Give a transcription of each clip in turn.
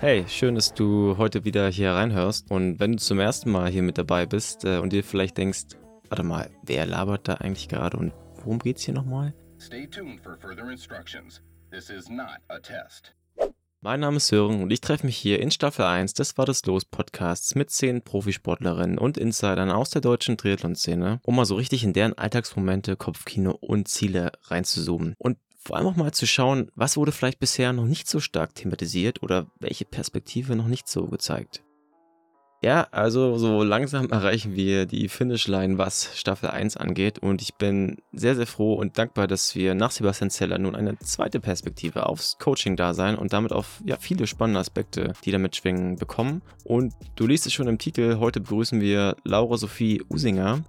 Hey, schön, dass du heute wieder hier reinhörst. Und wenn du zum ersten Mal hier mit dabei bist äh, und dir vielleicht denkst, warte mal, wer labert da eigentlich gerade und worum geht's hier nochmal? Stay tuned for further instructions. This is not a test. Mein Name ist Sören und ich treffe mich hier in Staffel 1 des War das Los Podcasts mit zehn Profisportlerinnen und Insidern aus der deutschen Triathlon-Szene, um mal so richtig in deren Alltagsmomente, Kopfkino und Ziele reinzuzoomen. Und vor allem auch mal zu schauen, was wurde vielleicht bisher noch nicht so stark thematisiert oder welche Perspektive noch nicht so gezeigt. Ja, also so langsam erreichen wir die Finishline, was Staffel 1 angeht und ich bin sehr, sehr froh und dankbar, dass wir nach Sebastian Zeller nun eine zweite Perspektive aufs Coaching-Dasein und damit auf ja, viele spannende Aspekte, die damit schwingen, bekommen. Und du liest es schon im Titel, heute begrüßen wir Laura Sophie Usinger,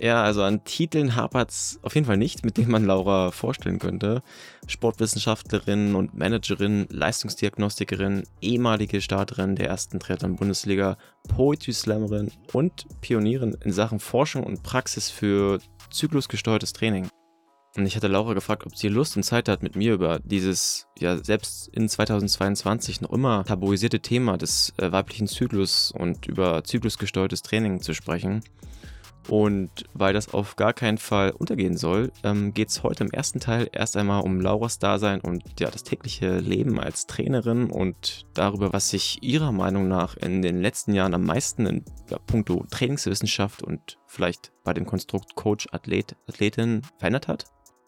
ja, also an Titeln hapert es auf jeden Fall nicht, mit denen man Laura vorstellen könnte. Sportwissenschaftlerin und Managerin, Leistungsdiagnostikerin, ehemalige Starterin der ersten Triathlon-Bundesliga, Poetry Slammerin und Pionierin in Sachen Forschung und Praxis für zyklusgesteuertes Training. Und ich hatte Laura gefragt, ob sie Lust und Zeit hat, mit mir über dieses, ja, selbst in 2022 noch immer tabuisierte Thema des äh, weiblichen Zyklus und über zyklusgesteuertes Training zu sprechen. Und weil das auf gar keinen Fall untergehen soll, ähm, geht es heute im ersten Teil erst einmal um Lauras Dasein und ja, das tägliche Leben als Trainerin und darüber, was sich ihrer Meinung nach in den letzten Jahren am meisten in ja, puncto Trainingswissenschaft und vielleicht bei dem Konstrukt Coach, Athlet, Athletin verändert hat.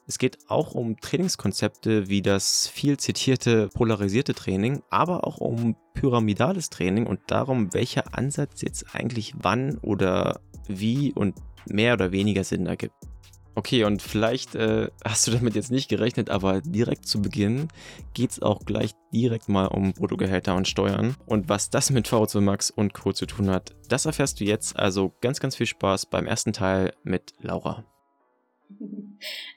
Es geht auch um Trainingskonzepte wie das viel zitierte polarisierte Training, aber auch um pyramidales Training und darum, welcher Ansatz jetzt eigentlich wann oder wie und mehr oder weniger Sinn ergibt. Okay, und vielleicht äh, hast du damit jetzt nicht gerechnet, aber direkt zu Beginn geht es auch gleich direkt mal um Bruttogehälter und Steuern. Und was das mit VO2 Max und Co. zu tun hat, das erfährst du jetzt. Also ganz, ganz viel Spaß beim ersten Teil mit Laura.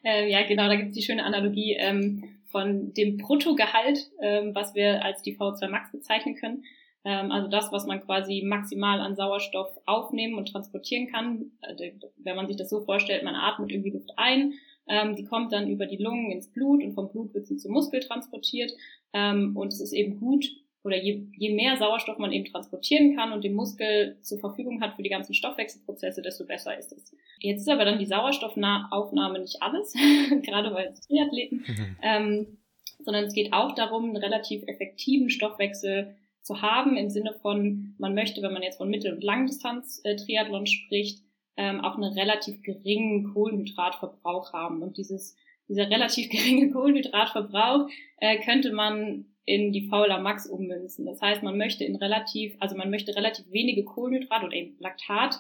äh, ja, genau, da gibt es die schöne Analogie ähm, von dem Bruttogehalt, ähm, was wir als die VO2 Max bezeichnen können. Ähm, also das, was man quasi maximal an Sauerstoff aufnehmen und transportieren kann. Also wenn man sich das so vorstellt, man atmet irgendwie Luft ein, ähm, die kommt dann über die Lungen ins Blut und vom Blut wird sie zum Muskel transportiert. Ähm, und es ist eben gut, oder je, je mehr Sauerstoff man eben transportieren kann und den Muskel zur Verfügung hat für die ganzen Stoffwechselprozesse, desto besser ist es. Jetzt ist aber dann die Sauerstoffaufnahme nicht alles, gerade bei Triathleten, mhm. ähm, sondern es geht auch darum, einen relativ effektiven Stoffwechsel zu haben, im Sinne von, man möchte, wenn man jetzt von Mittel- und Langdistanz-Triathlon äh, spricht, ähm, auch einen relativ geringen Kohlenhydratverbrauch haben. Und dieses, dieser relativ geringe Kohlenhydratverbrauch äh, könnte man in die Fauler Max ummünzen. Das heißt, man möchte in relativ, also man möchte relativ wenige Kohlenhydrat oder eben Laktat,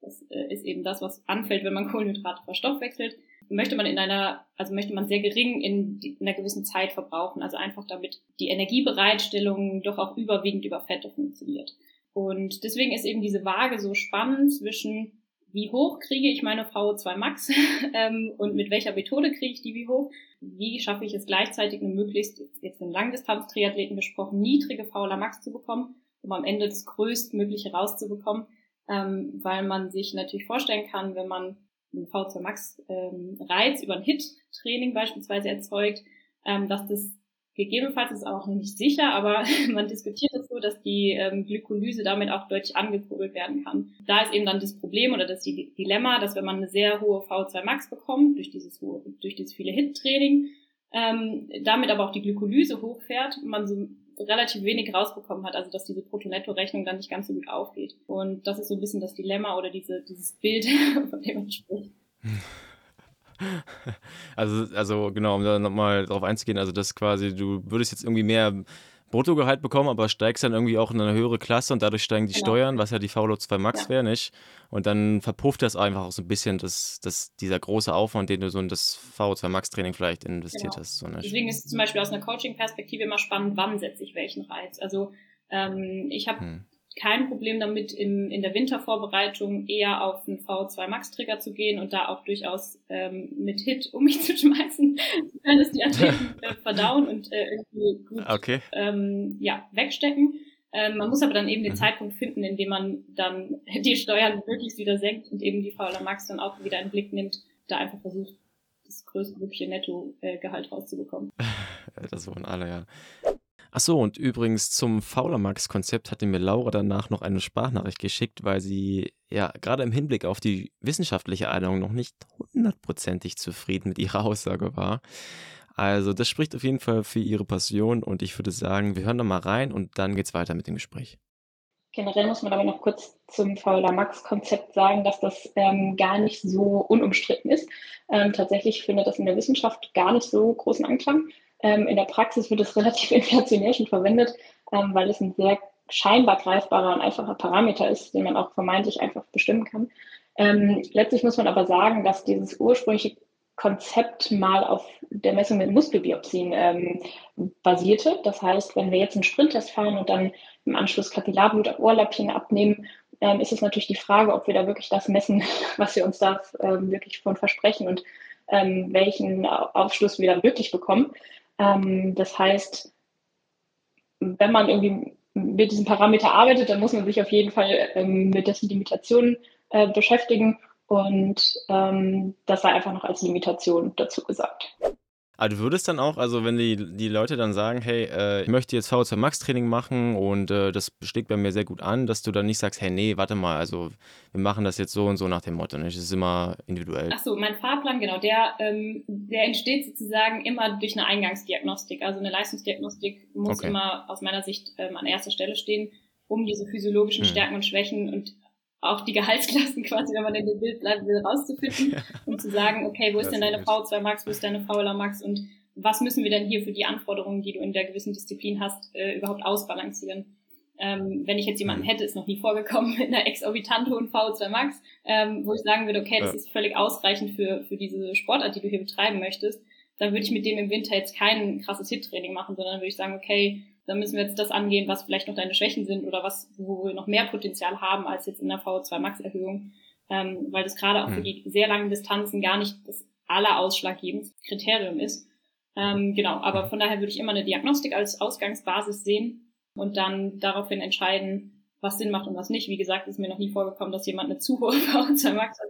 das äh, ist eben das, was anfällt, wenn man Kohlenhydrate verstoffwechselt, möchte man in einer, also möchte man sehr gering in, einer gewissen Zeit verbrauchen. Also einfach damit die Energiebereitstellung doch auch überwiegend über Fette funktioniert. Und deswegen ist eben diese Waage so spannend zwischen wie hoch kriege ich meine VO2 Max ähm, und mit welcher Methode kriege ich die wie hoch? Wie schaffe ich es gleichzeitig eine möglichst, jetzt in Langdistanz-Triathleten gesprochen, niedrige VLA Max zu bekommen, um am Ende das größtmögliche rauszubekommen, ähm, weil man sich natürlich vorstellen kann, wenn man einen V2 Max ähm, Reiz über ein HIT-Training beispielsweise erzeugt, ähm, dass das gegebenenfalls ist auch noch nicht sicher, aber man diskutiert es so, dass die ähm, Glykolyse damit auch deutlich angekurbelt werden kann. Da ist eben dann das Problem oder das Dilemma, dass wenn man eine sehr hohe V2 Max bekommt durch dieses hohe, durch dieses viele HIT-Training, ähm, damit aber auch die Glykolyse hochfährt, man so relativ wenig rausbekommen hat, also dass diese Brutto-Netto-Rechnung dann nicht ganz so gut aufgeht. Und das ist so ein bisschen das Dilemma oder diese, dieses Bild, von dem man spricht. Also, also genau, um da nochmal drauf einzugehen, also das quasi, du würdest jetzt irgendwie mehr Bruttogehalt bekommen, aber steigst dann irgendwie auch in eine höhere Klasse und dadurch steigen die genau. Steuern, was ja die VLO 2 Max ja. wäre, nicht? Und dann verpufft das einfach auch so ein bisschen, dass, dass dieser große Aufwand, den du so in das VO2 Max Training vielleicht investiert genau. hast. So Deswegen ist es zum Beispiel aus einer Coaching-Perspektive immer spannend, wann setze ich welchen Reiz. Also ähm, ich habe hm kein Problem damit, im, in der Wintervorbereitung eher auf einen V2 Max Trigger zu gehen und da auch durchaus ähm, mit Hit um mich zu schmeißen, wenn es die Athleten äh, verdauen und äh, irgendwie gut okay. ähm, ja, wegstecken. Ähm, man muss aber dann eben den mhm. Zeitpunkt finden, in dem man dann die Steuern möglichst wieder senkt und eben die Fauler Max dann auch wieder in den Blick nimmt, da einfach versucht, das größtmögliche Nettogehalt rauszubekommen. das wollen alle, ja. Achso, und übrigens zum Faulermax-Konzept hatte mir Laura danach noch eine Sprachnachricht geschickt, weil sie ja gerade im Hinblick auf die wissenschaftliche Einigung noch nicht hundertprozentig zufrieden mit ihrer Aussage war. Also das spricht auf jeden Fall für ihre Passion und ich würde sagen, wir hören da mal rein und dann geht's weiter mit dem Gespräch. Generell muss man aber noch kurz zum Fauler Max-Konzept sagen, dass das ähm, gar nicht so unumstritten ist. Ähm, tatsächlich findet das in der Wissenschaft gar nicht so großen Anklang. Ähm, in der Praxis wird es relativ inflationär schon verwendet, ähm, weil es ein sehr scheinbar greifbarer und einfacher Parameter ist, den man auch vermeintlich einfach bestimmen kann. Ähm, letztlich muss man aber sagen, dass dieses ursprüngliche Konzept mal auf der Messung mit Muskelbiopsien ähm, basierte. Das heißt, wenn wir jetzt einen Sprinttest fahren und dann im Anschluss Kapillarblut auf Ohrläppchen abnehmen, ähm, ist es natürlich die Frage, ob wir da wirklich das messen, was wir uns da ähm, wirklich von versprechen und ähm, welchen Aufschluss wir da wirklich bekommen. Ähm, das heißt, wenn man irgendwie mit diesem Parameter arbeitet, dann muss man sich auf jeden Fall ähm, mit dessen Limitationen äh, beschäftigen und ähm, das sei einfach noch als Limitation dazu gesagt. Aber du würdest dann auch, also wenn die, die Leute dann sagen, hey, äh, ich möchte jetzt VO2 Max Training machen und äh, das schlägt bei mir sehr gut an, dass du dann nicht sagst, hey, nee, warte mal, also wir machen das jetzt so und so nach dem Motto, nicht? Das ist immer individuell. Achso, mein Fahrplan, genau, der, ähm, der entsteht sozusagen immer durch eine Eingangsdiagnostik. Also eine Leistungsdiagnostik muss okay. immer aus meiner Sicht ähm, an erster Stelle stehen, um diese physiologischen hm. Stärken und Schwächen und auch die Gehaltsklassen quasi, wenn man in dem Bild bleibt, will, rauszufinden ja. und zu sagen, okay, wo ist denn deine V2 Max, wo ist deine VLA Max und was müssen wir denn hier für die Anforderungen, die du in der gewissen Disziplin hast, äh, überhaupt ausbalancieren? Ähm, wenn ich jetzt jemanden mhm. hätte, ist noch nie vorgekommen mit einer exorbitant hohen V2 Max, ähm, wo ich sagen würde, okay, das ja. ist völlig ausreichend für, für diese Sportart, die du hier betreiben möchtest, dann würde ich mit dem im Winter jetzt kein krasses Hit-Training machen, sondern würde ich sagen, okay, dann müssen wir jetzt das angehen, was vielleicht noch deine Schwächen sind oder was, wo wir noch mehr Potenzial haben als jetzt in der VO2 Max Erhöhung, ähm, weil das gerade auch für hm. die sehr langen Distanzen gar nicht das allerausschlaggebendste Kriterium ist. Ähm, genau, aber von daher würde ich immer eine Diagnostik als Ausgangsbasis sehen und dann daraufhin entscheiden, was Sinn macht und was nicht. Wie gesagt, ist mir noch nie vorgekommen, dass jemand eine zu hohe VO2 Max hat.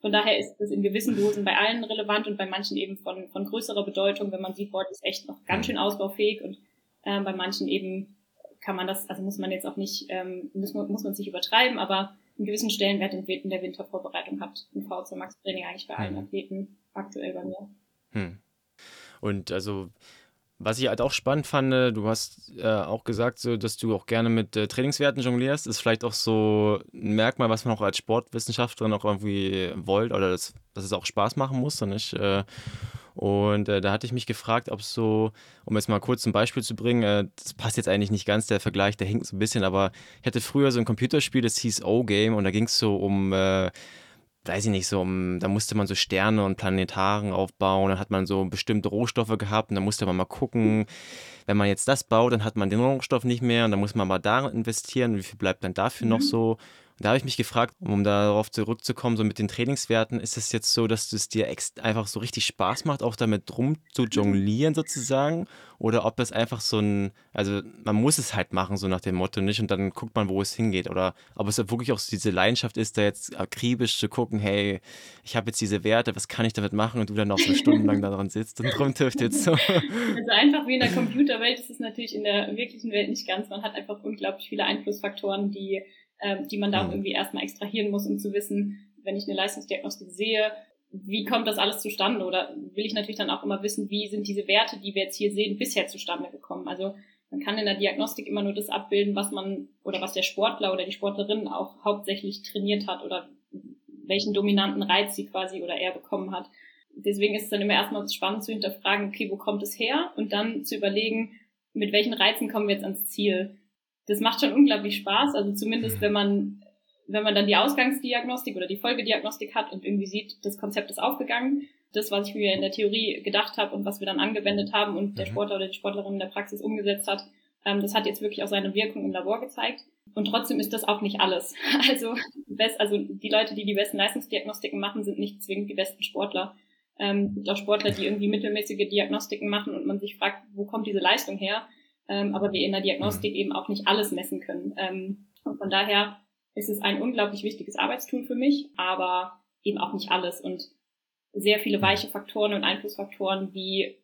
Von daher ist das in gewissen Dosen bei allen relevant und bei manchen eben von, von größerer Bedeutung, wenn man sieht, boah, ist echt noch ganz hm. schön ausbaufähig und ähm, bei manchen eben kann man das, also muss man jetzt auch nicht, ähm, muss, man, muss man sich übertreiben, aber einen gewissen Stellenwert in der Wintervorbereitung hat ein VZ Max Training eigentlich bei allen hm. Athleten aktuell bei mir. Hm. Und also was ich halt auch spannend fand, du hast äh, auch gesagt, so, dass du auch gerne mit äh, Trainingswerten jonglierst. Ist vielleicht auch so ein Merkmal, was man auch als Sportwissenschaftlerin auch irgendwie wollt oder das, dass es auch Spaß machen muss. Nicht? Äh, und äh, da hatte ich mich gefragt, ob so, um jetzt mal kurz ein Beispiel zu bringen, äh, das passt jetzt eigentlich nicht ganz, der Vergleich, der hinkt so ein bisschen, aber ich hatte früher so ein Computerspiel, das hieß O-Game und da ging es so um, äh, weiß ich nicht, so um, da musste man so Sterne und Planetaren aufbauen, dann hat man so bestimmte Rohstoffe gehabt und dann musste man mal gucken, wenn man jetzt das baut, dann hat man den Rohstoff nicht mehr und dann muss man mal da investieren, wie viel bleibt dann dafür mhm. noch so da habe ich mich gefragt, um darauf zurückzukommen, so mit den Trainingswerten, ist es jetzt so, dass es dir einfach so richtig Spaß macht, auch damit rum zu jonglieren sozusagen? Oder ob das einfach so ein, also man muss es halt machen, so nach dem Motto nicht, und dann guckt man, wo es hingeht. Oder ob es wirklich auch so diese Leidenschaft ist, da jetzt akribisch zu gucken, hey, ich habe jetzt diese Werte, was kann ich damit machen? Und du dann noch so stundenlang daran sitzt und rumtüftelst. So. Also einfach wie in der Computerwelt ist es natürlich in der wirklichen Welt nicht ganz. Man hat einfach unglaublich viele Einflussfaktoren, die äh, die man da mhm. irgendwie erstmal extrahieren muss, um zu wissen, wenn ich eine Leistungsdiagnostik sehe, wie kommt das alles zustande? Oder will ich natürlich dann auch immer wissen, wie sind diese Werte, die wir jetzt hier sehen, bisher zustande gekommen? Also man kann in der Diagnostik immer nur das abbilden, was man oder was der Sportler oder die Sportlerin auch hauptsächlich trainiert hat oder welchen dominanten Reiz sie quasi oder er bekommen hat. Deswegen ist es dann immer erstmal spannend zu hinterfragen, okay, wo kommt es her? Und dann zu überlegen, mit welchen Reizen kommen wir jetzt ans Ziel? Das macht schon unglaublich Spaß. Also zumindest, mhm. wenn man, wenn man dann die Ausgangsdiagnostik oder die Folgediagnostik hat und irgendwie sieht, das Konzept ist aufgegangen. Das, was ich mir in der Theorie gedacht habe und was wir dann angewendet haben und der mhm. Sportler oder die Sportlerin in der Praxis umgesetzt hat, ähm, das hat jetzt wirklich auch seine Wirkung im Labor gezeigt. Und trotzdem ist das auch nicht alles. Also, best, also die Leute, die die besten Leistungsdiagnostiken machen, sind nicht zwingend die besten Sportler. Ähm, es gibt auch Sportler, die irgendwie mittelmäßige Diagnostiken machen und man sich fragt, wo kommt diese Leistung her? Ähm, aber wir in der Diagnostik mhm. eben auch nicht alles messen können. Ähm, und von daher ist es ein unglaublich wichtiges Arbeitstool für mich, aber eben auch nicht alles und sehr viele weiche Faktoren und Einflussfaktoren wie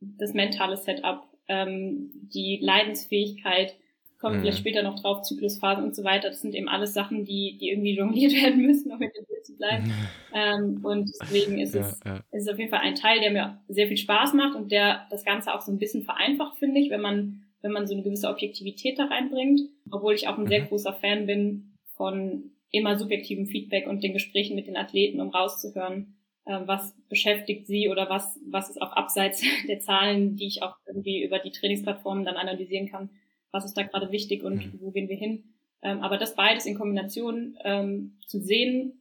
das mentale Setup, ähm, die Leidensfähigkeit, kommt mhm. vielleicht später noch drauf, Zyklusphasen und so weiter. Das sind eben alles Sachen, die, die irgendwie jongliert werden müssen, um in der Bild zu bleiben. Mhm. Ähm, und deswegen ist ja, es, ja. ist es auf jeden Fall ein Teil, der mir sehr viel Spaß macht und der das Ganze auch so ein bisschen vereinfacht, finde ich, wenn man, wenn man so eine gewisse Objektivität da reinbringt. Obwohl ich auch ein sehr mhm. großer Fan bin von immer subjektivem Feedback und den Gesprächen mit den Athleten, um rauszuhören, äh, was beschäftigt sie oder was, was ist auch abseits der Zahlen, die ich auch irgendwie über die Trainingsplattformen dann analysieren kann, was ist da gerade wichtig und mhm. wo gehen wir hin. Ähm, aber das beides in Kombination ähm, zu sehen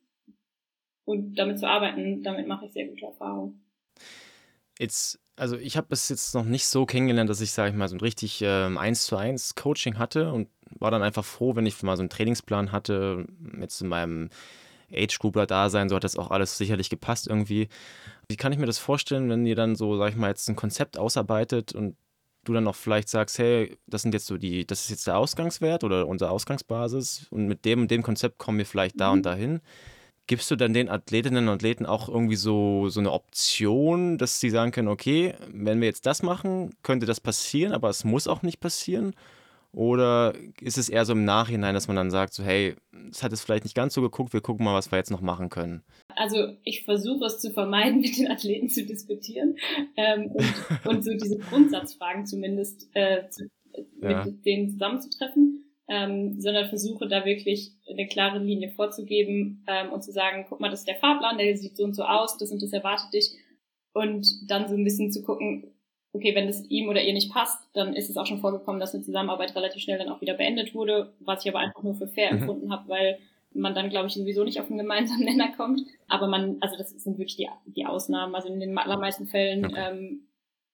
und damit zu arbeiten, damit mache ich sehr gute Erfahrungen. Jetzt, also ich habe es jetzt noch nicht so kennengelernt, dass ich, sage ich mal, so ein richtig ähm, eins zu eins Coaching hatte und war dann einfach froh, wenn ich mal so einen Trainingsplan hatte, jetzt in meinem Age-Groupler-Dasein, so hat das auch alles sicherlich gepasst irgendwie. Wie kann ich mir das vorstellen, wenn ihr dann so, sag ich mal, jetzt ein Konzept ausarbeitet und du dann noch vielleicht sagst, hey, das sind jetzt so die, das ist jetzt der Ausgangswert oder unsere Ausgangsbasis und mit dem und dem Konzept kommen wir vielleicht da mhm. und dahin. Gibst du dann den Athletinnen und Athleten auch irgendwie so, so eine Option, dass sie sagen können, okay, wenn wir jetzt das machen, könnte das passieren, aber es muss auch nicht passieren? Oder ist es eher so im Nachhinein, dass man dann sagt, so, hey, es hat es vielleicht nicht ganz so geguckt, wir gucken mal, was wir jetzt noch machen können? Also ich versuche es zu vermeiden, mit den Athleten zu diskutieren ähm, und, und, so diese Grundsatzfragen zumindest äh, zu, ja. mit denen zusammenzutreffen, ähm, sondern versuche da wirklich eine klare Linie vorzugeben ähm, und zu sagen, guck mal, das ist der Fahrplan, der sieht so und so aus, das und das erwartet dich. Und dann so ein bisschen zu gucken, okay, wenn es ihm oder ihr nicht passt, dann ist es auch schon vorgekommen, dass eine Zusammenarbeit relativ schnell dann auch wieder beendet wurde, was ich aber einfach nur für fair mhm. empfunden habe, weil man dann, glaube ich, sowieso nicht auf einen gemeinsamen Nenner kommt. Aber man, also das sind wirklich die, die Ausnahmen. Also in den allermeisten Fällen okay. ähm,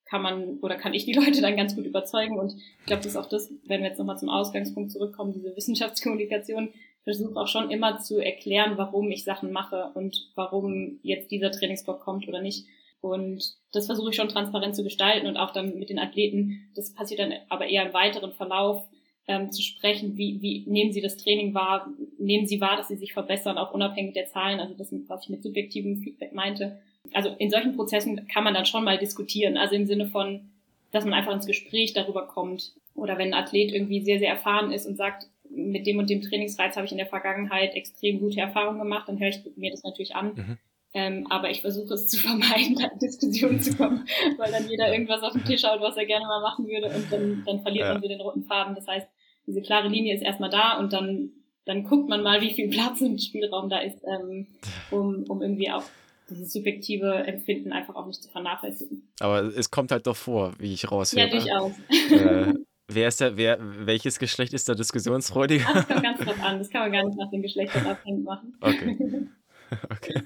kann man oder kann ich die Leute dann ganz gut überzeugen. Und ich glaube, das ist auch das, wenn wir jetzt nochmal zum Ausgangspunkt zurückkommen, diese Wissenschaftskommunikation, versuche auch schon immer zu erklären, warum ich Sachen mache und warum jetzt dieser Trainingsblock kommt oder nicht. Und das versuche ich schon transparent zu gestalten und auch dann mit den Athleten. Das passiert dann aber eher im weiteren Verlauf ähm, zu sprechen. Wie, wie nehmen sie das Training wahr? Nehmen sie wahr, dass sie sich verbessern, auch unabhängig der Zahlen? Also das, was ich mit subjektivem Feedback meinte. Also in solchen Prozessen kann man dann schon mal diskutieren. Also im Sinne von, dass man einfach ins Gespräch darüber kommt. Oder wenn ein Athlet irgendwie sehr, sehr erfahren ist und sagt, mit dem und dem Trainingsreiz habe ich in der Vergangenheit extrem gute Erfahrungen gemacht, dann höre ich mir das natürlich an. Mhm. Ähm, aber ich versuche es zu vermeiden, da in Diskussionen zu kommen, weil dann jeder irgendwas auf den Tisch haut, was er gerne mal machen würde und dann, dann verliert ja. man wieder den roten Faden. Das heißt, diese klare Linie ist erstmal da und dann, dann guckt man mal, wie viel Platz und Spielraum da ist, ähm, um, um irgendwie auch dieses subjektive Empfinden einfach auch nicht zu vernachlässigen. Aber es kommt halt doch vor, wie ich raushöre. Ja, durchaus. Äh, wer ist der, wer, welches Geschlecht ist da diskussionsfreudiger? Das kommt ganz drauf an. Das kann man gar nicht nach den Geschlechtern abhängig machen. Okay. Okay.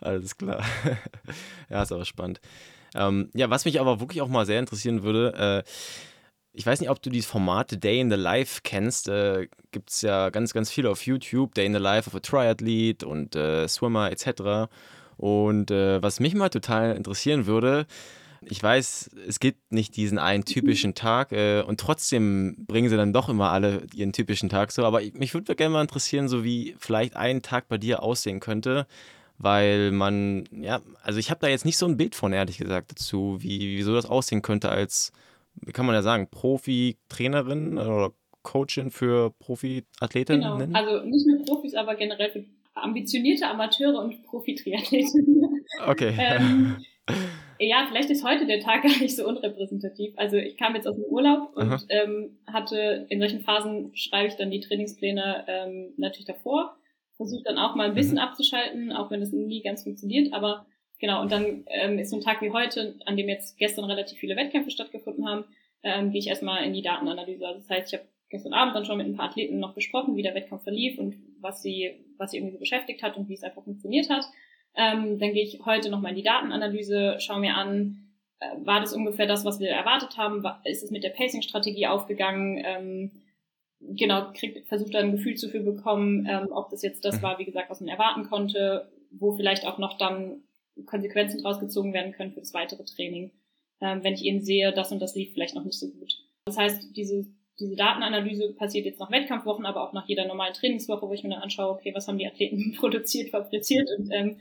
Alles klar. ja, ist aber spannend. Ähm, ja, was mich aber wirklich auch mal sehr interessieren würde, äh, ich weiß nicht, ob du dieses Format Day in the Life kennst. Äh, Gibt es ja ganz, ganz viele auf YouTube. Day in the Life of a Triathlete und äh, Swimmer etc. Und äh, was mich mal total interessieren würde, ich weiß, es gibt nicht diesen einen typischen Tag äh, und trotzdem bringen sie dann doch immer alle ihren typischen Tag so. Aber mich würde gerne mal interessieren, so wie vielleicht ein Tag bei dir aussehen könnte, weil man, ja, also ich habe da jetzt nicht so ein Bild von, ehrlich gesagt, dazu, wie, wie so das aussehen könnte als, wie kann man ja sagen, Profi-Trainerin oder Coachin für Profi-Athletinnen? Genau, also nicht nur Profis, aber generell für ambitionierte Amateure und Profi-Triathletinnen. Okay. ähm, ja, vielleicht ist heute der Tag gar nicht so unrepräsentativ. Also ich kam jetzt aus dem Urlaub und ähm, hatte in solchen Phasen schreibe ich dann die Trainingspläne ähm, natürlich davor, versuche dann auch mal ein bisschen mhm. abzuschalten, auch wenn das nie ganz funktioniert. Aber genau, und dann ähm, ist so ein Tag wie heute, an dem jetzt gestern relativ viele Wettkämpfe stattgefunden haben, ähm, gehe ich erstmal in die Datenanalyse. Also das heißt, ich habe gestern Abend dann schon mit ein paar Athleten noch besprochen, wie der Wettkampf verlief und was sie, was sie irgendwie so beschäftigt hat und wie es einfach funktioniert hat. Ähm, dann gehe ich heute nochmal in die Datenanalyse, schaue mir an, äh, war das ungefähr das, was wir erwartet haben? Ist es mit der Pacing-Strategie aufgegangen? Ähm, genau, versucht da ein Gefühl zu für bekommen, ähm, ob das jetzt das war, wie gesagt, was man erwarten konnte, wo vielleicht auch noch dann Konsequenzen draus gezogen werden können für das weitere Training. Ähm, wenn ich eben sehe, das und das lief vielleicht noch nicht so gut. Das heißt, diese diese Datenanalyse passiert jetzt nach Wettkampfwochen, aber auch nach jeder normalen Trainingswoche, wo ich mir dann anschaue, okay, was haben die Athleten produziert, fabriziert und ähm,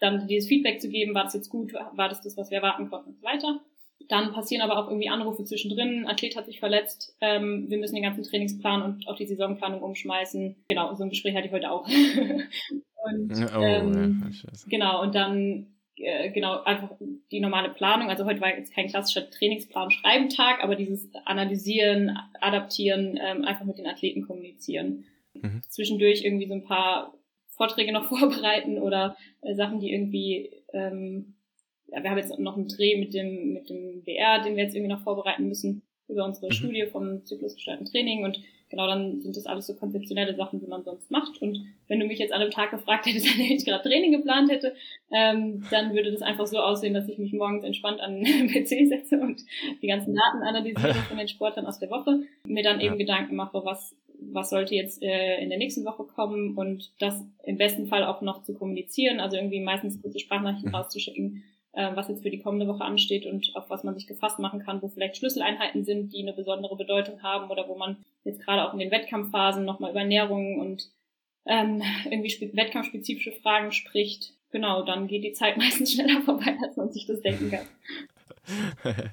dann dieses Feedback zu geben, war das jetzt gut, war das das, was wir erwarten konnten und so weiter. dann passieren aber auch irgendwie Anrufe zwischendrin, ein Athlet hat sich verletzt, ähm, wir müssen den ganzen Trainingsplan und auch die Saisonplanung umschmeißen. Genau, so ein Gespräch hatte ich heute auch. und, oh, ähm, ja, genau, und dann äh, genau einfach die normale Planung. Also heute war jetzt kein klassischer Trainingsplan Schreibentag, aber dieses Analysieren, Adaptieren, ähm, einfach mit den Athleten kommunizieren. Mhm. Zwischendurch irgendwie so ein paar Vorträge noch vorbereiten oder äh, Sachen, die irgendwie ähm, ja, wir haben jetzt noch einen Dreh mit dem, mit dem BR, den wir jetzt irgendwie noch vorbereiten müssen über unsere mhm. Studie vom zyklusgesteuerten Training und genau dann sind das alles so konzeptionelle Sachen, die man sonst macht. Und wenn du mich jetzt an einem Tag gefragt hättest, an dem ich gerade Training geplant hätte, ähm, dann würde das einfach so aussehen, dass ich mich morgens entspannt an den PC setze und die ganzen Daten analysiere von den Sportlern aus der Woche, mir dann eben ja. Gedanken mache, was was sollte jetzt äh, in der nächsten Woche kommen und das im besten Fall auch noch zu kommunizieren, also irgendwie meistens kurze Sprachnachrichten mhm. rauszuschicken, was jetzt für die kommende Woche ansteht und auf was man sich gefasst machen kann, wo vielleicht Schlüsseleinheiten sind, die eine besondere Bedeutung haben oder wo man jetzt gerade auch in den Wettkampfphasen nochmal über Ernährung und ähm, irgendwie wettkampfspezifische Fragen spricht. Genau, dann geht die Zeit meistens schneller vorbei, als man sich das denken kann.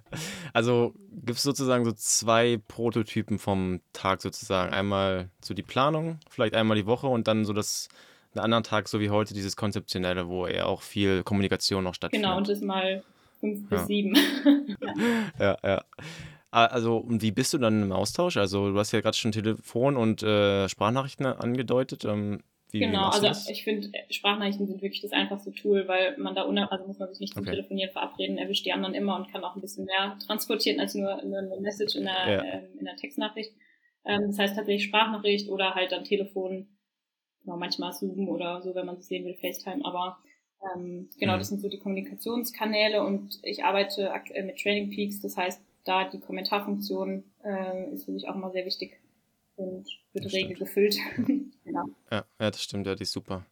Also gibt es sozusagen so zwei Prototypen vom Tag sozusagen. Einmal so die Planung, vielleicht einmal die Woche und dann so das einen anderen Tag, so wie heute, dieses Konzeptionelle, wo eher auch viel Kommunikation noch stattfindet. Genau, und das mal fünf bis ja. sieben. ja, ja. Also, und wie bist du dann im Austausch? Also, du hast ja gerade schon Telefon und äh, Sprachnachrichten angedeutet. Ähm, wie, genau, wie also ich finde, Sprachnachrichten sind wirklich das einfachste Tool, weil man da unab also muss man sich nicht zum okay. Telefonieren verabreden, erwischt die anderen immer und kann auch ein bisschen mehr transportieren als nur, nur eine Message in der, ja. ähm, in der Textnachricht. Ähm, das heißt tatsächlich Sprachnachricht oder halt dann Telefon genau, manchmal Zoom oder so, wenn man sich sehen will, FaceTime, aber ähm, genau, mhm. das sind so die Kommunikationskanäle und ich arbeite aktuell mit Training Peaks, das heißt, da die Kommentarfunktion äh, ist für mich auch immer sehr wichtig und wird rege gefüllt. genau. ja, ja, das stimmt, ja, die ist super.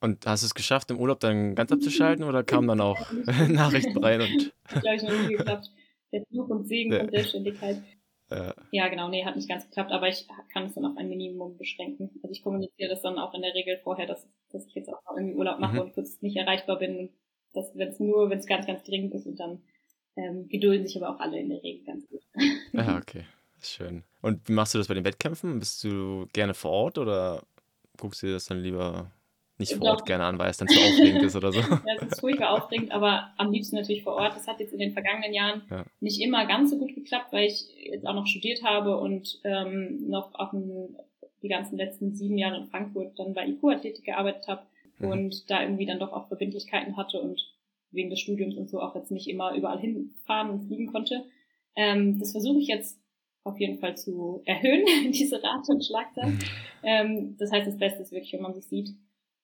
Und hast du es geschafft, im Urlaub dann ganz abzuschalten oder kamen dann auch Nachrichten rein? Und das glaube ich noch nie geklappt. Der Fluch und Segen ja. von Selbstständigkeit. Ja. ja, genau, nee, hat nicht ganz geklappt, aber ich kann es dann auf ein Minimum beschränken. Also ich kommuniziere das dann auch in der Regel vorher, dass, dass ich jetzt auch noch irgendwie Urlaub mache mhm. und kurz nicht erreichbar bin und das, wenn es nur, wenn es ganz, ganz dringend ist und dann ähm, gedulden sich aber auch alle in der Regel ganz gut. Ah, okay. Schön. Und wie machst du das bei den Wettkämpfen? Bist du gerne vor Ort oder guckst du dir das dann lieber nicht vor Ort gerne an, weil es dann zu aufregend ist oder so. ja, es ist furchtbar aufregend, aber am liebsten natürlich vor Ort. Das hat jetzt in den vergangenen Jahren ja. nicht immer ganz so gut geklappt, weil ich jetzt auch noch studiert habe und ähm, noch auch ein, die ganzen letzten sieben Jahre in Frankfurt dann bei IQ-Athletik gearbeitet habe mhm. und da irgendwie dann doch auch Verbindlichkeiten hatte und wegen des Studiums und so auch jetzt nicht immer überall hinfahren und fliegen konnte. Ähm, das versuche ich jetzt auf jeden Fall zu erhöhen, diese Rate und Schlagzahl. Mhm. Ähm, das heißt, das Beste ist wirklich, wenn man sich sieht.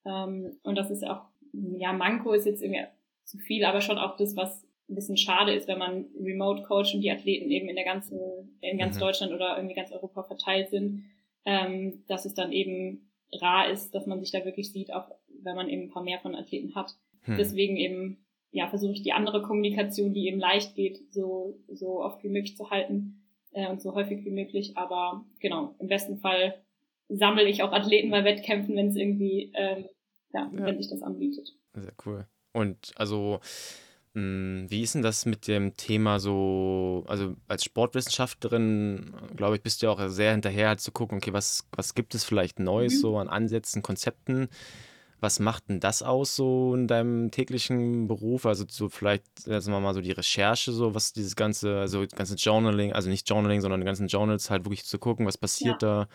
Ähm, und das ist auch, ja, Manko ist jetzt irgendwie zu viel, aber schon auch das, was ein bisschen schade ist, wenn man remote coach und die Athleten eben in der ganzen, in ganz mhm. Deutschland oder irgendwie ganz Europa verteilt sind, ähm, dass es dann eben rar ist, dass man sich da wirklich sieht, auch wenn man eben ein paar mehr von Athleten hat. Mhm. Deswegen eben, ja, versuche ich die andere Kommunikation, die eben leicht geht, so, so oft wie möglich zu halten äh, und so häufig wie möglich. Aber genau, im besten Fall sammle ich auch Athleten bei Wettkämpfen, wenn es irgendwie, ähm, ja, ja, wenn sich das anbietet. Sehr cool. Und also, mh, hm, wie ist denn das mit dem Thema so, also als Sportwissenschaftlerin, glaube ich, bist du ja auch sehr hinterher halt zu gucken, okay, was, was gibt es vielleicht Neues mhm. so an Ansätzen, Konzepten? Was macht denn das aus so in deinem täglichen Beruf? Also so vielleicht, sagen wir mal so die Recherche, so was dieses ganze, also ganze Journaling, also nicht Journaling, sondern die ganzen Journals halt wirklich zu gucken, was passiert ja. da,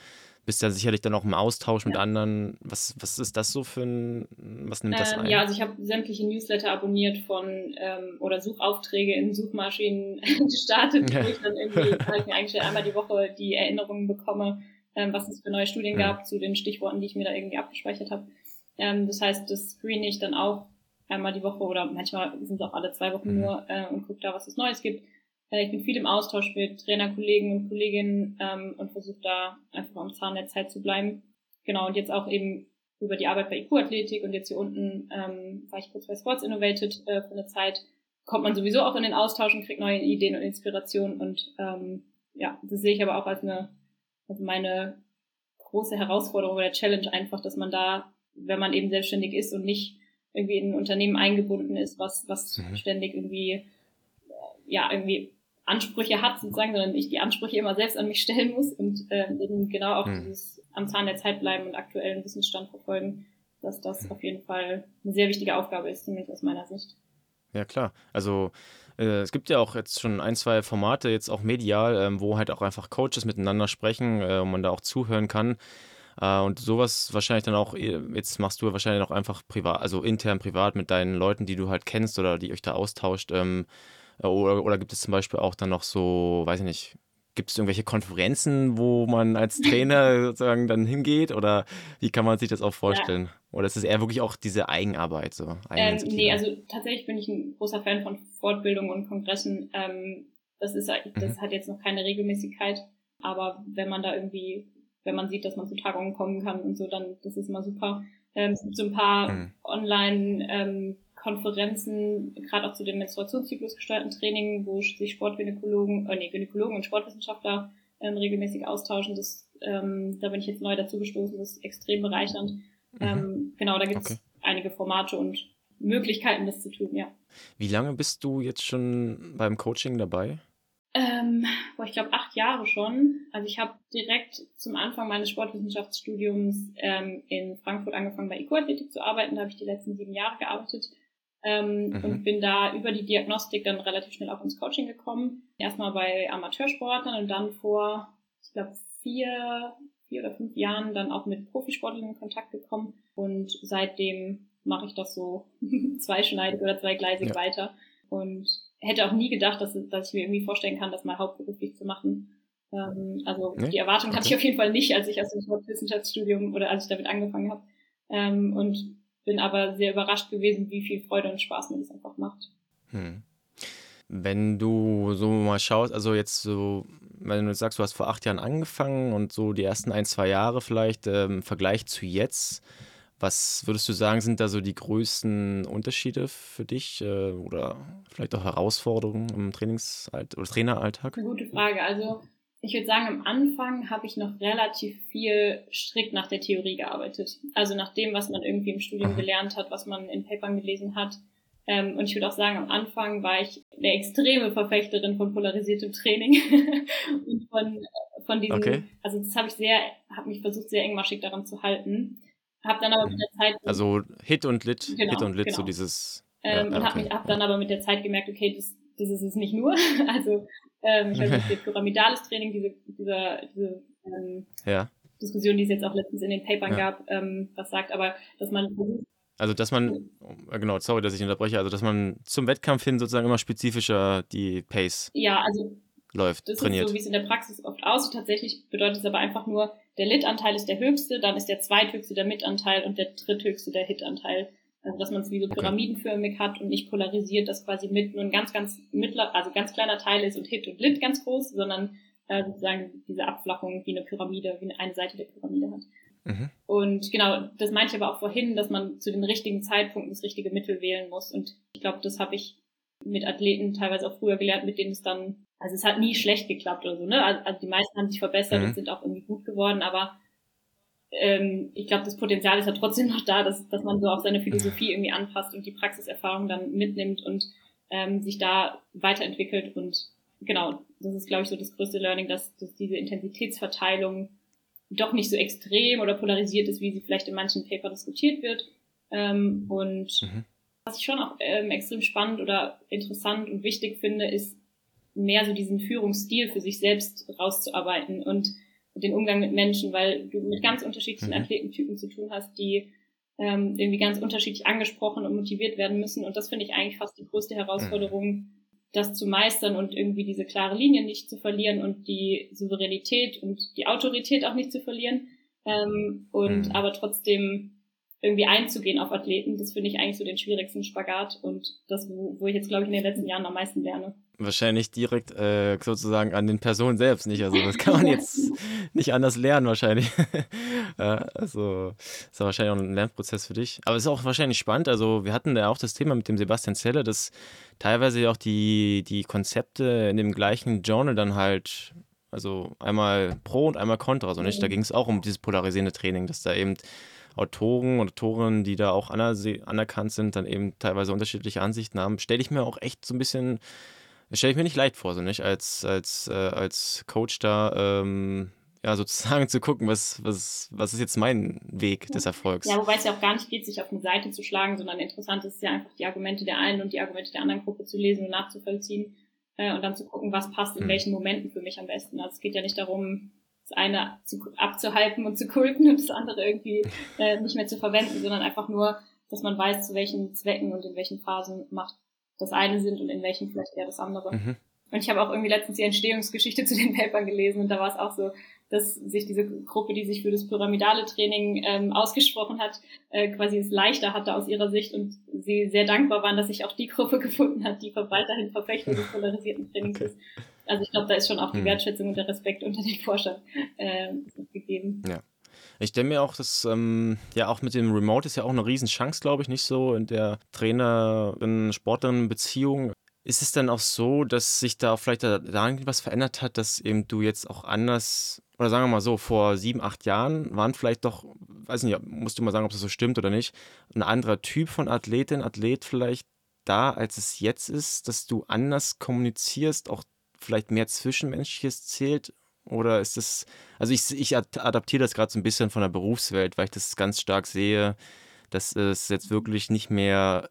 bist ja sicherlich dann auch im Austausch mit anderen. Was, was ist das so für ein, was nimmt das ähm, ein? Ja, also ich habe sämtliche Newsletter abonniert von ähm, oder Suchaufträge in Suchmaschinen gestartet, wo ich dann irgendwie halt mir eigentlich einmal die Woche die Erinnerungen bekomme, ähm, was es für neue Studien gab zu den Stichworten, die ich mir da irgendwie abgespeichert habe. Ähm, das heißt, das screen ich dann auch einmal die Woche oder manchmal sind es auch alle zwei Wochen mhm. nur äh, und gucke da, was es Neues gibt. Äh, ich bin viel im Austausch mit Trainerkollegen und Kolleginnen ähm, und versuche da einfach am Zahn der Zeit zu bleiben. Genau, und jetzt auch eben über die Arbeit bei IQ-Athletik und jetzt hier unten ähm, war ich kurz bei Sports Innovated äh, für eine Zeit, kommt man sowieso auch in den Austausch und kriegt neue Ideen und Inspirationen und ähm, ja, das sehe ich aber auch als eine, also meine große Herausforderung oder Challenge einfach, dass man da, wenn man eben selbstständig ist und nicht irgendwie in ein Unternehmen eingebunden ist, was, was mhm. ständig irgendwie ja irgendwie Ansprüche hat sozusagen, sondern ich die Ansprüche immer selbst an mich stellen muss und äh, eben genau auch hm. dieses am Zahn der Zeit bleiben und aktuellen Wissensstand verfolgen, dass das hm. auf jeden Fall eine sehr wichtige Aufgabe ist, zumindest aus meiner Sicht. Ja, klar. Also äh, es gibt ja auch jetzt schon ein, zwei Formate, jetzt auch medial, ähm, wo halt auch einfach Coaches miteinander sprechen äh, und man da auch zuhören kann. Äh, und sowas wahrscheinlich dann auch, äh, jetzt machst du wahrscheinlich auch einfach privat, also intern privat mit deinen Leuten, die du halt kennst oder die euch da austauscht. Ähm, äh, oder, oder gibt es zum Beispiel auch dann noch so, weiß ich nicht, Gibt es irgendwelche Konferenzen, wo man als Trainer sozusagen dann hingeht? Oder wie kann man sich das auch vorstellen? Ja. Oder ist es eher wirklich auch diese Eigenarbeit? So, ähm, nee, also tatsächlich bin ich ein großer Fan von Fortbildung und Kongressen. Ähm, das, ist, das mhm. hat jetzt noch keine Regelmäßigkeit. Aber wenn man da irgendwie, wenn man sieht, dass man zu Tagungen kommen kann und so, dann das ist immer super. Ähm, es gibt so ein paar mhm. Online- ähm, Konferenzen, gerade auch zu dem Menstruationszyklus gesteuerten Training, wo sich Sportgynäkologen, äh, nee, Gynäkologen und Sportwissenschaftler ähm, regelmäßig austauschen. Das, ähm, da bin ich jetzt neu dazu gestoßen, das ist extrem bereichernd. Mhm. Ähm, genau, da gibt es okay. einige Formate und Möglichkeiten, das zu tun, ja. Wie lange bist du jetzt schon beim Coaching dabei? Ähm, boah, ich glaube acht Jahre schon. Also ich habe direkt zum Anfang meines Sportwissenschaftsstudiums ähm, in Frankfurt angefangen bei Eco-Athletik zu arbeiten. Da habe ich die letzten sieben Jahre gearbeitet ähm, mhm. und bin da über die Diagnostik dann relativ schnell auch ins Coaching gekommen. Erstmal bei Amateursportlern und dann vor, ich glaube, vier, vier oder fünf Jahren dann auch mit Profisportlern in Kontakt gekommen und seitdem mache ich das so zweischneidig oder zweigleisig ja. weiter und hätte auch nie gedacht, dass, dass ich mir irgendwie vorstellen kann, das mal hauptberuflich zu machen. Ähm, also nee? die Erwartung hatte ich auf jeden Fall nicht, als ich aus dem Sportwissenschaftsstudium oder als ich damit angefangen habe. Ähm, und bin aber sehr überrascht gewesen, wie viel Freude und Spaß mir das einfach macht. Hm. Wenn du so mal schaust, also jetzt so, wenn du sagst, du hast vor acht Jahren angefangen und so die ersten ein, zwei Jahre vielleicht ähm, im Vergleich zu jetzt, was würdest du sagen, sind da so die größten Unterschiede für dich äh, oder vielleicht auch Herausforderungen im Trainingsalltag oder Traineralltag? Eine gute Frage. Also ich würde sagen, am Anfang habe ich noch relativ viel strikt nach der Theorie gearbeitet. Also nach dem, was man irgendwie im Studium mhm. gelernt hat, was man in Papern gelesen hat. Ähm, und ich würde auch sagen, am Anfang war ich eine extreme Verfechterin von polarisiertem Training und von, von diesem, okay. also das habe ich sehr, habe mich versucht, sehr engmaschig daran zu halten. Habe dann aber mit der Zeit. Also Hit und Lit, genau, Hit und Lit, genau. so dieses. Ähm, ja, und habe hab dann aber mit der Zeit gemerkt, okay, das, das ist es nicht nur. also ähm, ich weiß nicht, pyramidales Training, diese, diese, diese ähm, ja. Diskussion, die es jetzt auch letztens in den Papern ja. gab, ähm, was sagt, aber dass man also, dass man, äh, genau, sorry, dass ich unterbreche, also, dass man zum Wettkampf hin sozusagen immer spezifischer die Pace ja, also, läuft, das trainiert. ist so, wie es in der Praxis oft aussieht. Tatsächlich bedeutet es aber einfach nur, der Lit-Anteil ist der höchste, dann ist der zweithöchste der Mit-Anteil und der dritthöchste der Hit-Anteil. Also dass man es wie so pyramidenförmig hat und nicht polarisiert, dass quasi mit nur ein ganz, ganz mittler, also ganz kleiner Teil ist und Hit und Lit ganz groß, sondern äh, sozusagen diese Abflachung wie eine Pyramide, wie eine Seite der Pyramide hat. Mhm. Und genau, das meinte ich aber auch vorhin, dass man zu den richtigen Zeitpunkten das richtige Mittel wählen muss. Und ich glaube, das habe ich mit Athleten teilweise auch früher gelernt, mit denen es dann, also es hat nie schlecht geklappt oder so, ne? Also, also die meisten haben sich verbessert mhm. und sind auch irgendwie gut geworden, aber ähm, ich glaube, das Potenzial ist ja trotzdem noch da, dass, dass man so auf seine Philosophie irgendwie anpasst und die Praxiserfahrung dann mitnimmt und ähm, sich da weiterentwickelt. Und genau, das ist, glaube ich, so das größte Learning, dass, dass diese Intensitätsverteilung doch nicht so extrem oder polarisiert ist, wie sie vielleicht in manchen Paper diskutiert wird. Ähm, und mhm. was ich schon auch ähm, extrem spannend oder interessant und wichtig finde, ist mehr so diesen Führungsstil für sich selbst rauszuarbeiten und den Umgang mit Menschen, weil du mit ganz unterschiedlichen mhm. Athletentypen zu tun hast, die ähm, irgendwie ganz unterschiedlich angesprochen und motiviert werden müssen. Und das finde ich eigentlich fast die größte Herausforderung, mhm. das zu meistern und irgendwie diese klare Linie nicht zu verlieren und die Souveränität und die Autorität auch nicht zu verlieren. Ähm, und mhm. aber trotzdem irgendwie einzugehen auf Athleten, das finde ich eigentlich so den schwierigsten Spagat und das, wo, wo ich jetzt, glaube ich, in den letzten Jahren am meisten lerne. Wahrscheinlich direkt äh, sozusagen an den Personen selbst nicht. Also das kann man jetzt nicht anders lernen wahrscheinlich. ja, also ist ja wahrscheinlich auch ein Lernprozess für dich. Aber es ist auch wahrscheinlich spannend. Also wir hatten da auch das Thema mit dem Sebastian Zeller, dass teilweise auch die, die Konzepte in dem gleichen Journal dann halt, also einmal pro und einmal contra, so nicht. Da mhm. ging es auch um dieses polarisierende Training, dass da eben Autoren und Autorinnen, die da auch anerkannt sind, dann eben teilweise unterschiedliche Ansichten haben. Stelle ich mir auch echt so ein bisschen stelle ich mir nicht leicht vor, so nicht als, als, äh, als Coach da ähm, ja, sozusagen zu gucken, was, was, was ist jetzt mein Weg des Erfolgs. Ja, wobei es ja auch gar nicht geht, sich auf eine Seite zu schlagen, sondern interessant ist ja einfach die Argumente der einen und die Argumente der anderen Gruppe zu lesen und nachzuvollziehen äh, und dann zu gucken, was passt in hm. welchen Momenten für mich am besten. Also es geht ja nicht darum, das eine zu, abzuhalten und zu kulten und das andere irgendwie äh, nicht mehr zu verwenden, sondern einfach nur, dass man weiß, zu welchen Zwecken und in welchen Phasen macht das eine sind und in welchen vielleicht eher das andere. Mhm. Und ich habe auch irgendwie letztens die Entstehungsgeschichte zu den Papern gelesen und da war es auch so, dass sich diese Gruppe, die sich für das pyramidale Training ähm, ausgesprochen hat, äh, quasi es leichter hatte aus ihrer Sicht und sie sehr dankbar waren, dass sich auch die Gruppe gefunden hat, die weiterhin Verfechter des polarisierten Trainings okay. ist. Also ich glaube, da ist schon auch die hm. Wertschätzung und der Respekt unter den Forschern äh, gegeben. Ja. Ich denke mir auch, dass ähm, ja auch mit dem Remote ist ja auch eine Riesenchance, glaube ich, nicht so in der Trainerin-Sportlerin-Beziehung. Ist es dann auch so, dass sich da vielleicht da, da was verändert hat, dass eben du jetzt auch anders, oder sagen wir mal so, vor sieben, acht Jahren waren vielleicht doch, weiß nicht, musst du mal sagen, ob das so stimmt oder nicht, ein anderer Typ von Athletin, Athlet vielleicht da, als es jetzt ist, dass du anders kommunizierst, auch vielleicht mehr Zwischenmenschliches zählt? Oder ist das, also ich, ich adaptiere das gerade so ein bisschen von der Berufswelt, weil ich das ganz stark sehe, dass es jetzt wirklich nicht mehr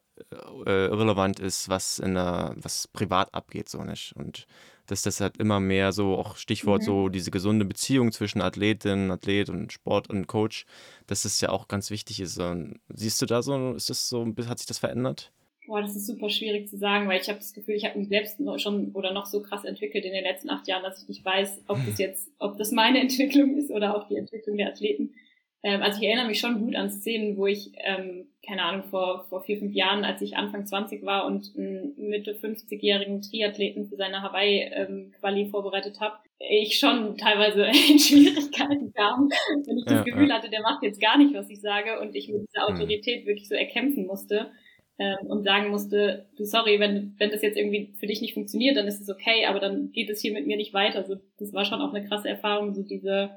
äh, irrelevant ist, was in der, was privat abgeht, so nicht. Und dass das halt immer mehr so, auch Stichwort mhm. so diese gesunde Beziehung zwischen Athletin, Athlet und Sport und Coach, dass das ja auch ganz wichtig ist. Und siehst du da so, ist das so, hat sich das verändert? Boah, das ist super schwierig zu sagen, weil ich habe das Gefühl, ich habe mich selbst schon oder noch so krass entwickelt in den letzten acht Jahren, dass ich nicht weiß, ob das jetzt, ob das meine Entwicklung ist oder auch die Entwicklung der Athleten. Ähm, also ich erinnere mich schon gut an Szenen, wo ich, ähm, keine Ahnung, vor, vor vier, fünf Jahren, als ich Anfang 20 war und einen Mitte 50-jährigen Triathleten für seine Hawaii-Quali ähm, vorbereitet habe, ich schon teilweise in Schwierigkeiten kam, wenn ich das ja, Gefühl ja. hatte, der macht jetzt gar nicht, was ich sage und ich mir diese mhm. Autorität mhm. wirklich so erkämpfen musste ähm, und sagen musste, du sorry, wenn, wenn das jetzt irgendwie für dich nicht funktioniert, dann ist es okay, aber dann geht es hier mit mir nicht weiter. Also das war schon auch eine krasse Erfahrung, so diese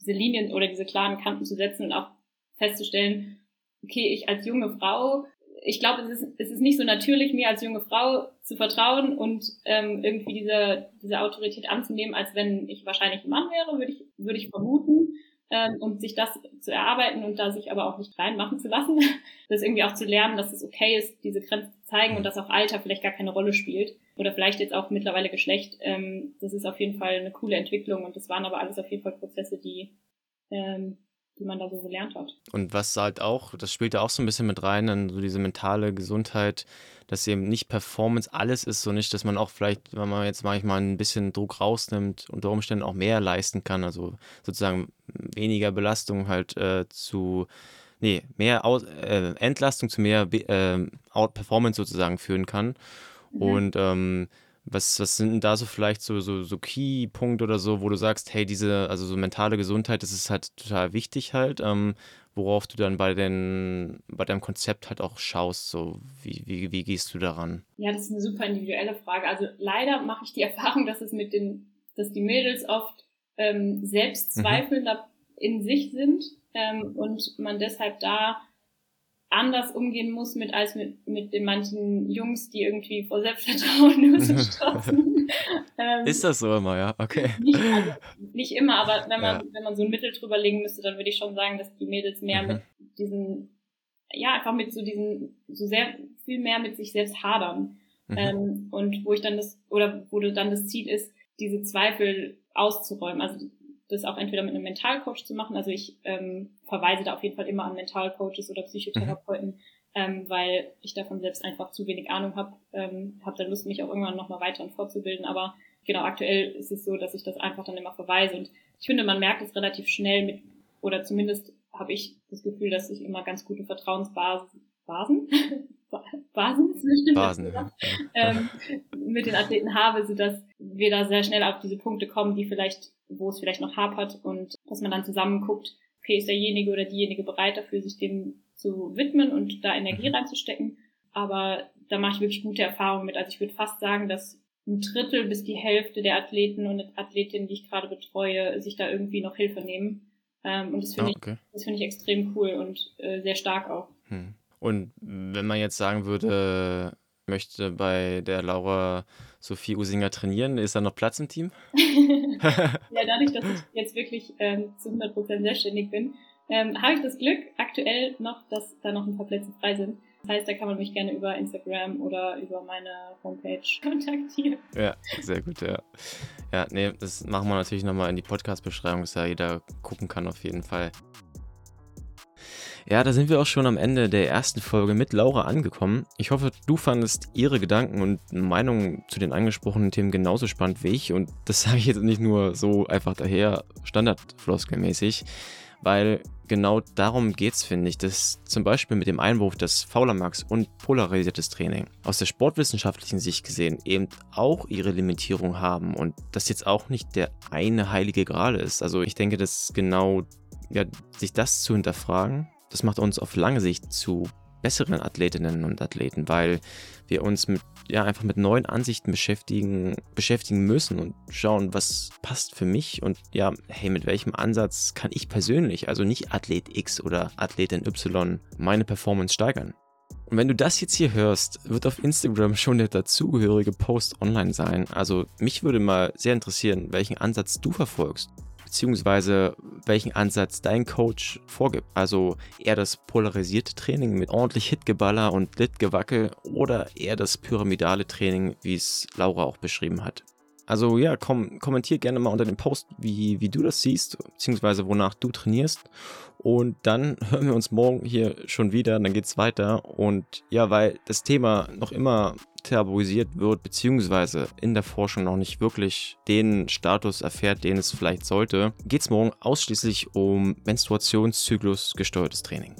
diese Linien oder diese klaren Kanten zu setzen und auch festzustellen, okay, ich als junge Frau, ich glaube, es ist, es ist nicht so natürlich, mir als junge Frau zu vertrauen und ähm, irgendwie diese, diese Autorität anzunehmen, als wenn ich wahrscheinlich ein Mann wäre, würde ich, würde ich vermuten. Ähm, und sich das zu erarbeiten und da sich aber auch nicht reinmachen zu lassen, das irgendwie auch zu lernen, dass es okay ist, diese Grenzen zu zeigen und dass auch Alter vielleicht gar keine Rolle spielt oder vielleicht jetzt auch mittlerweile Geschlecht. Ähm, das ist auf jeden Fall eine coole Entwicklung und das waren aber alles auf jeden Fall Prozesse, die, ähm, die man da so gelernt hat. Und was halt auch, das spielt ja auch so ein bisschen mit rein, dann so diese mentale Gesundheit, dass eben nicht Performance alles ist, so nicht, dass man auch vielleicht, wenn man jetzt manchmal ein bisschen Druck rausnimmt, unter Umständen auch mehr leisten kann, also sozusagen weniger Belastung halt äh, zu nee, mehr Aus, äh, Entlastung zu mehr äh, Performance sozusagen führen kann. Mhm. Und ähm, was, was sind denn da so vielleicht so, so, so Key-Punkte oder so, wo du sagst, hey, diese, also so mentale Gesundheit, das ist halt total wichtig halt, ähm, worauf du dann bei, den, bei deinem Konzept halt auch schaust, so wie, wie, wie gehst du daran? Ja, das ist eine super individuelle Frage. Also leider mache ich die Erfahrung, dass es mit den, dass die Mädels oft ähm, selbstzweifelnder mhm. in sich sind ähm, und man deshalb da anders umgehen muss mit als mit, mit den manchen Jungs, die irgendwie vor Selbstvertrauen nur so strotzen. ähm, ist das so immer, ja? Okay. Nicht, also, nicht immer, aber wenn man, ja. wenn man so ein Mittel drüber legen müsste, dann würde ich schon sagen, dass die Mädels mehr mhm. mit diesen, ja, einfach mit so diesen, so sehr viel mehr mit sich selbst hadern. Mhm. Ähm, und wo ich dann das, oder wo dann das Ziel ist, diese Zweifel auszuräumen. Also das auch entweder mit einem Mentalcoach zu machen. Also ich ähm, verweise da auf jeden Fall immer an Mentalcoaches oder Psychotherapeuten, mhm. ähm, weil ich davon selbst einfach zu wenig Ahnung habe. Ähm, habe da Lust, mich auch irgendwann nochmal weiter und fortzubilden. Aber genau, aktuell ist es so, dass ich das einfach dann immer verweise. Und ich finde, man merkt es relativ schnell mit, oder zumindest habe ich das Gefühl, dass ich immer ganz gute Vertrauensbasen, Basen? Basen, Basen ja. ähm, mit den Athleten habe, sodass wir da sehr schnell auf diese Punkte kommen, die vielleicht wo es vielleicht noch hapert und dass man dann zusammen guckt, okay, ist derjenige oder diejenige bereit dafür, sich dem zu widmen und da Energie mhm. reinzustecken. Aber da mache ich wirklich gute Erfahrungen mit. Also ich würde fast sagen, dass ein Drittel bis die Hälfte der Athleten und Athletinnen, die ich gerade betreue, sich da irgendwie noch Hilfe nehmen. Ähm, und das finde ah, okay. ich, das finde ich extrem cool und äh, sehr stark auch. Hm. Und wenn man jetzt sagen würde, möchte bei der Laura Sophie Usinger trainieren. Ist da noch Platz im Team? ja, dadurch, dass ich jetzt wirklich ähm, zu 100% selbstständig bin, ähm, habe ich das Glück aktuell noch, dass da noch ein paar Plätze frei sind. Das heißt, da kann man mich gerne über Instagram oder über meine Homepage kontaktieren. Ja, sehr gut, ja. Ja, nee, das machen wir natürlich nochmal in die Podcast-Beschreibung, dass da jeder gucken kann auf jeden Fall. Ja, da sind wir auch schon am Ende der ersten Folge mit Laura angekommen. Ich hoffe, du fandest ihre Gedanken und Meinungen zu den angesprochenen Themen genauso spannend wie ich. Und das sage ich jetzt nicht nur so einfach daher, standardfloskelmäßig, weil genau darum geht es, finde ich, dass zum Beispiel mit dem Einwurf des Faulermax und polarisiertes Training aus der sportwissenschaftlichen Sicht gesehen eben auch ihre Limitierung haben und das jetzt auch nicht der eine heilige Gral ist. Also ich denke, dass genau ja, sich das zu hinterfragen das macht uns auf lange Sicht zu besseren Athletinnen und Athleten, weil wir uns mit, ja, einfach mit neuen Ansichten beschäftigen, beschäftigen müssen und schauen, was passt für mich und ja, hey, mit welchem Ansatz kann ich persönlich, also nicht Athlet X oder Athletin Y, meine Performance steigern. Und wenn du das jetzt hier hörst, wird auf Instagram schon der dazugehörige Post online sein. Also mich würde mal sehr interessieren, welchen Ansatz du verfolgst beziehungsweise welchen Ansatz dein Coach vorgibt. Also eher das polarisierte Training mit ordentlich Hitgeballer und Litgewackel oder eher das pyramidale Training, wie es Laura auch beschrieben hat. Also ja, komm, kommentier gerne mal unter dem Post, wie, wie du das siehst, beziehungsweise wonach du trainierst. Und dann hören wir uns morgen hier schon wieder, dann geht's weiter. Und ja, weil das Thema noch immer tabuisiert wird, beziehungsweise in der Forschung noch nicht wirklich den Status erfährt, den es vielleicht sollte, geht es morgen ausschließlich um Menstruationszyklus gesteuertes Training.